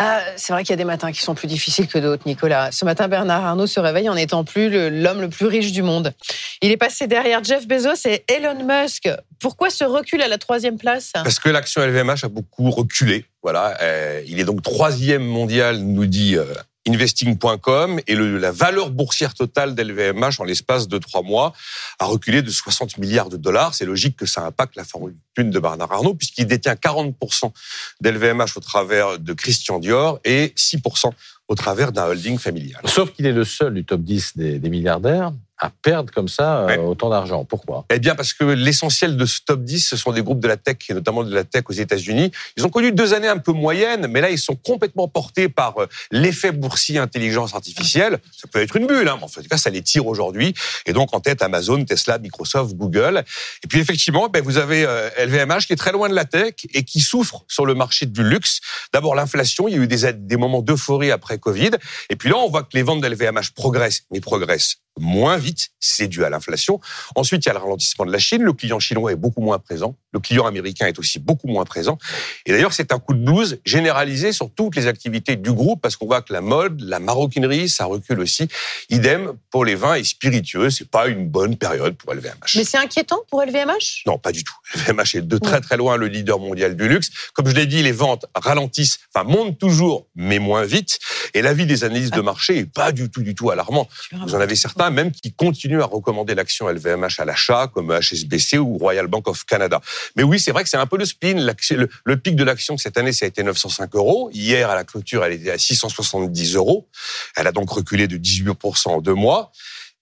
Ah, c'est vrai qu'il y a des matins qui sont plus difficiles que d'autres, Nicolas. Ce matin, Bernard Arnault se réveille en n'étant plus l'homme le plus riche du monde. Il est passé derrière Jeff Bezos et Elon Musk. Pourquoi ce recul à la troisième place? Parce que l'action LVMH a beaucoup reculé. Voilà, euh, il est donc troisième mondial, nous dit euh, investing.com et le, la valeur boursière totale d'LVMH en l'espace de trois mois a reculé de 60 milliards de dollars. C'est logique que ça impacte la fortune de Bernard Arnault puisqu'il détient 40% d'LVMH au travers de Christian Dior et 6% au travers d'un holding familial. Sauf qu'il est le seul du top 10 des, des milliardaires à perdre comme ça euh, autant d'argent. Pourquoi? Eh bien, parce que l'essentiel de ce top 10, ce sont des groupes de la tech, et notamment de la tech aux États-Unis. Ils ont connu deux années un peu moyennes, mais là, ils sont complètement portés par euh, l'effet boursier intelligence artificielle. Ça peut être une bulle, hein, mais en tout cas, ça les tire aujourd'hui. Et donc, en tête, Amazon, Tesla, Microsoft, Google. Et puis, effectivement, ben, vous avez LVMH euh, qui est très loin de la tech et qui souffre sur le marché du luxe. D'abord, l'inflation. Il y a eu des, des moments d'euphorie après Covid. Et puis là, on voit que les ventes d'LVMH progressent, mais progressent moins vite, c'est dû à l'inflation. Ensuite, il y a le ralentissement de la Chine, le client chinois est beaucoup moins présent, le client américain est aussi beaucoup moins présent. Et d'ailleurs, c'est un coup de blues généralisé sur toutes les activités du groupe parce qu'on voit que la mode, la maroquinerie, ça recule aussi. Idem pour les vins et spiritueux, c'est pas une bonne période pour LVMH. Mais c'est inquiétant pour LVMH Non, pas du tout. LVMH est de très très loin le leader mondial du luxe. Comme je l'ai dit, les ventes ralentissent, enfin montent toujours, mais moins vite. Et l'avis des analystes de marché est pas du tout du tout alarmant. Vous en avez certains même qui continuent à recommander l'action LVMH à l'achat, comme HSBC ou Royal Bank of Canada. Mais oui, c'est vrai que c'est un peu le spin. Le, le pic de l'action cette année, ça a été 905 euros. Hier, à la clôture, elle était à 670 euros. Elle a donc reculé de 18% en deux mois.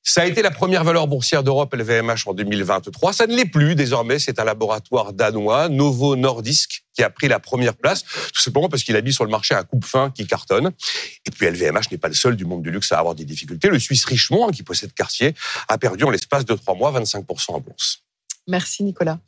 Ça a été la première valeur boursière d'Europe, LVMH, en 2023. Ça ne l'est plus. Désormais, c'est un laboratoire danois, Novo Nordisk, qui a pris la première place, tout simplement parce qu'il a mis sur le marché un coupe-fin qui cartonne. Et puis LVMH n'est pas le seul du monde du luxe à avoir des difficultés. Le Suisse Richemont, qui possède Cartier, a perdu en l'espace de trois mois 25% en bourse. Merci Nicolas.